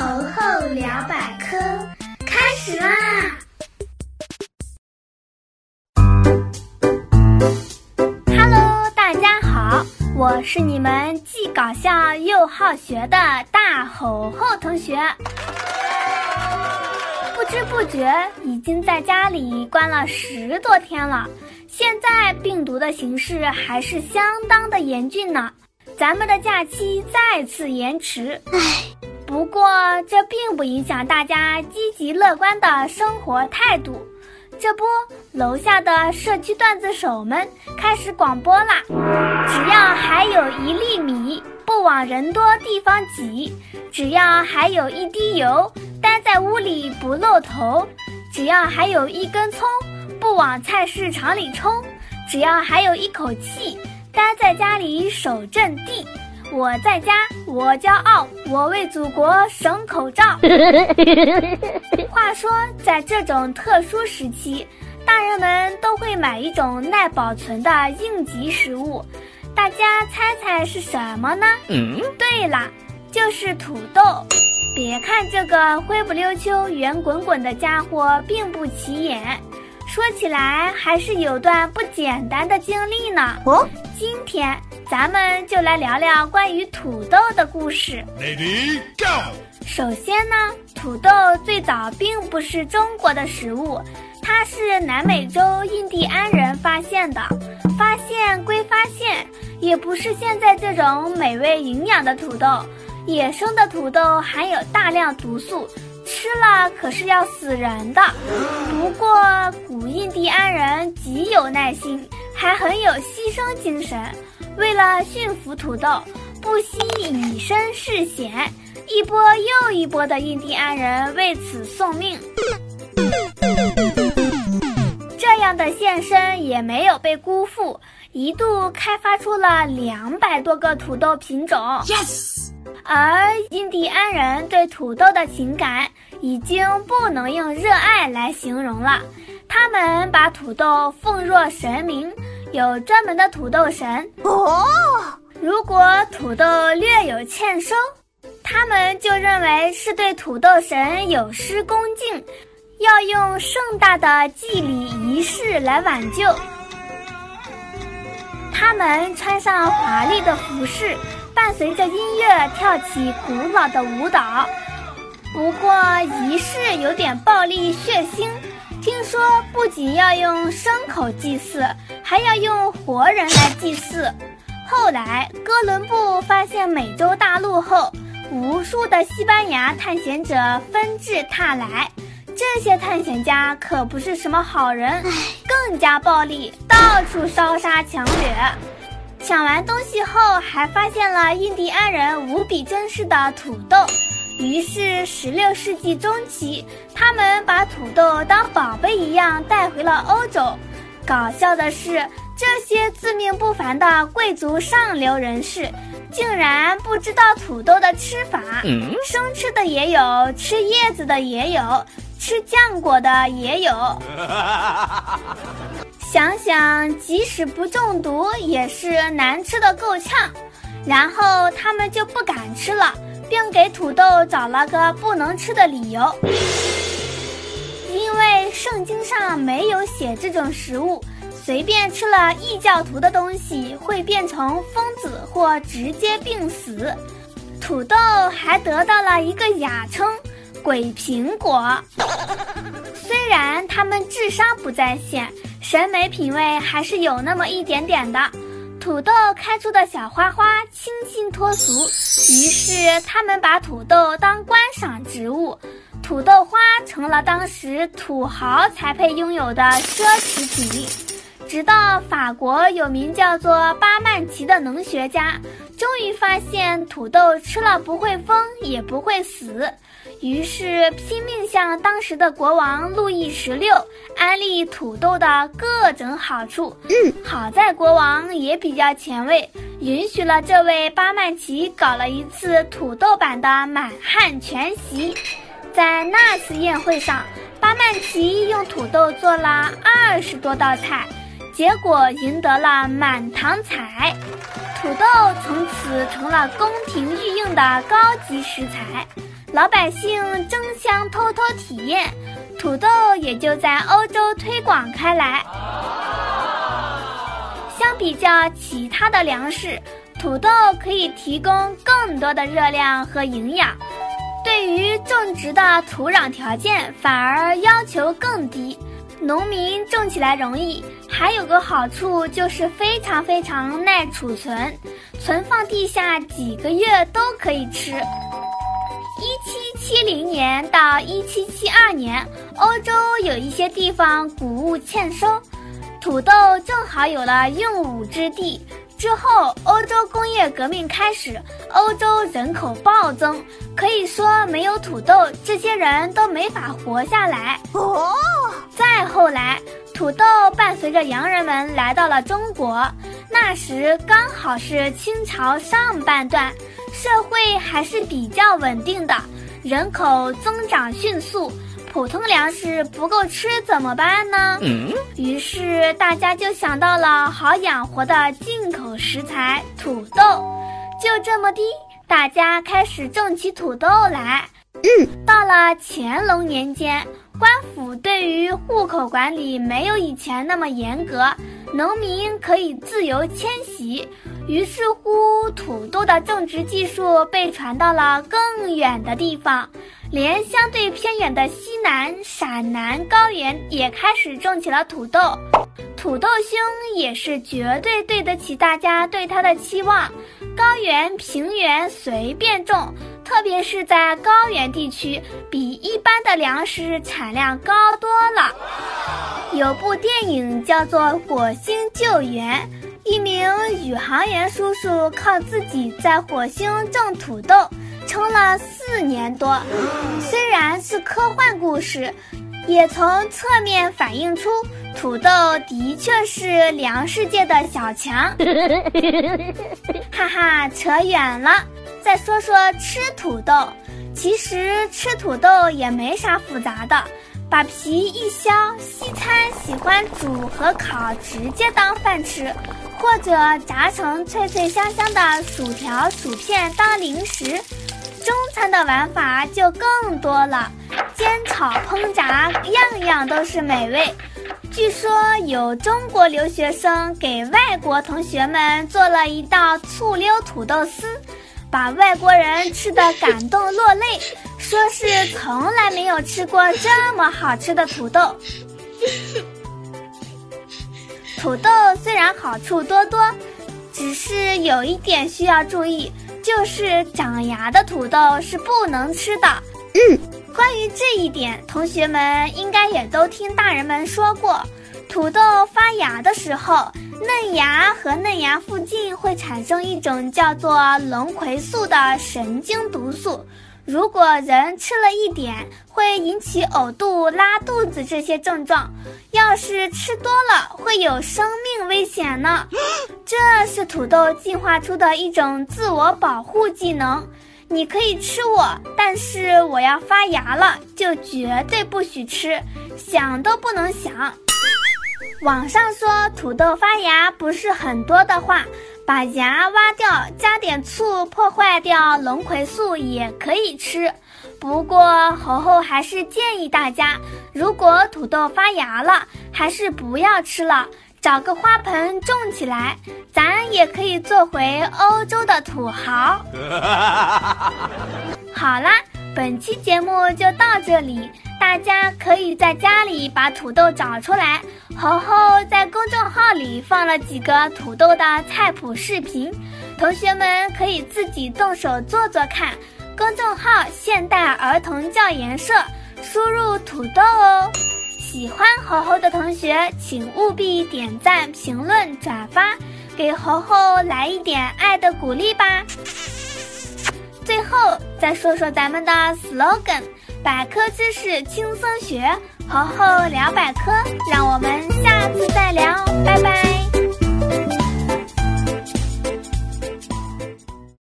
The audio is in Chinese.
猴猴聊百科开始啦！Hello，大家好，我是你们既搞笑又好学的大猴猴同学。不知不觉已经在家里关了十多天了，现在病毒的形势还是相当的严峻呢。咱们的假期再次延迟，唉，不过这并不影响大家积极乐观的生活态度。这不，楼下的社区段子手们开始广播啦！只要还有一粒米，不往人多地方挤；只要还有一滴油，待在屋里不露头；只要还有一根葱，不往菜市场里冲；只要还有一口气。待在家里守阵地，我在家，我骄傲，我为祖国省口罩。话说，在这种特殊时期，大人们都会买一种耐保存的应急食物，大家猜猜是什么呢？嗯，对了，就是土豆。别看这个灰不溜秋、圆滚滚的家伙并不起眼。说起来还是有段不简单的经历呢。哦，今天咱们就来聊聊关于土豆的故事。Ready go。首先呢，土豆最早并不是中国的食物，它是南美洲印第安人发现的。发现归发现，也不是现在这种美味营养的土豆。野生的土豆含有大量毒素。吃了可是要死人的。不过古印第安人极有耐心，还很有牺牲精神。为了驯服土豆，不惜以身试险，一波又一波的印第安人为此送命。这样的献身也没有被辜负，一度开发出了两百多个土豆品种。Yes。而印第安人对土豆的情感已经不能用热爱来形容了，他们把土豆奉若神明，有专门的土豆神哦。如果土豆略有欠收，他们就认为是对土豆神有失恭敬，要用盛大的祭礼仪式来挽救。他们穿上华丽的服饰。伴随着音乐跳起古老的舞蹈，不过仪式有点暴力血腥。听说不仅要用牲口祭祀，还要用活人来祭祀。后来哥伦布发现美洲大陆后，无数的西班牙探险者纷至沓来。这些探险家可不是什么好人，更加暴力，到处烧杀抢掠。抢完东西后，还发现了印第安人无比珍视的土豆，于是十六世纪中期，他们把土豆当宝贝一样带回了欧洲。搞笑的是，这些自命不凡的贵族上流人士，竟然不知道土豆的吃法，生吃的也有，吃叶子的也有，吃浆果的也有。想想，即使不中毒，也是难吃的够呛。然后他们就不敢吃了，并给土豆找了个不能吃的理由，因为圣经上没有写这种食物，随便吃了异教徒的东西会变成疯子或直接病死。土豆还得到了一个雅称“鬼苹果”。虽然他们智商不在线。审美品味还是有那么一点点的，土豆开出的小花花清新脱俗，于是他们把土豆当观赏植物，土豆花成了当时土豪才配拥有的奢侈品。直到法国有名叫做巴曼奇的农学家，终于发现土豆吃了不会疯也不会死。于是拼命向当时的国王路易十六安利土豆的各种好处。嗯，好在国王也比较前卫，允许了这位巴曼奇搞了一次土豆版的满汉全席。在那次宴会上，巴曼奇用土豆做了二十多道菜，结果赢得了满堂彩。土豆从此成了宫廷御用的高级食材。老百姓争相偷偷体验，土豆也就在欧洲推广开来。相比较其他的粮食，土豆可以提供更多的热量和营养。对于种植的土壤条件反而要求更低，农民种起来容易，还有个好处就是非常非常耐储存，存放地下几个月都可以吃。一七七零年到一七七二年，欧洲有一些地方谷物欠收，土豆正好有了用武之地。之后，欧洲工业革命开始，欧洲人口暴增，可以说没有土豆，这些人都没法活下来。哦，再后来，土豆伴随着洋人们来到了中国，那时刚好是清朝上半段，社会还是比较稳定的，人口增长迅速。普通粮食不够吃怎么办呢？于是大家就想到了好养活的进口食材土豆。就这么的，大家开始种起土豆来。到了乾隆年间，官府对于户口管理没有以前那么严格，农民可以自由迁徙。于是乎，土豆的种植技术被传到了更远的地方。连相对偏远的西南、陕南高原也开始种起了土豆，土豆兄也是绝对对得起大家对他的期望。高原、平原随便种，特别是在高原地区，比一般的粮食产量高多了。有部电影叫做《火星救援》，一名宇航员叔叔靠自己在火星种土豆。撑了四年多，虽然是科幻故事，也从侧面反映出土豆的确是粮食界的小强。哈哈，扯远了，再说说吃土豆。其实吃土豆也没啥复杂的，把皮一削，西餐喜欢煮和烤，直接当饭吃，或者炸成脆脆香香的薯条、薯片当零食。中餐的玩法就更多了，煎炒烹炸，样样都是美味。据说有中国留学生给外国同学们做了一道醋溜土豆丝，把外国人吃得感动落泪，说是从来没有吃过这么好吃的土豆。土豆虽然好处多多，只是有一点需要注意。就是长芽的土豆是不能吃的。嗯，关于这一点，同学们应该也都听大人们说过。土豆发芽的时候，嫩芽和嫩芽附近会产生一种叫做龙葵素的神经毒素。如果人吃了一点，会引起呕吐、拉肚子这些症状。要是吃多了，会有生命危险呢。这是土豆进化出的一种自我保护技能。你可以吃我，但是我要发芽了，就绝对不许吃，想都不能想。网上说土豆发芽不是很多的话。把芽挖掉，加点醋，破坏掉龙葵素也可以吃。不过猴猴还是建议大家，如果土豆发芽了，还是不要吃了，找个花盆种起来，咱也可以做回欧洲的土豪。好啦，本期节目就到这里。大家可以在家里把土豆找出来。猴猴在公众号里放了几个土豆的菜谱视频，同学们可以自己动手做做看。公众号“现代儿童教研社”，输入“土豆”哦。喜欢猴猴的同学，请务必点赞、评论、转发，给猴猴来一点爱的鼓励吧。最后再说说咱们的 slogan。百科知识轻松学，猴猴聊百科，让我们下次再聊，拜拜。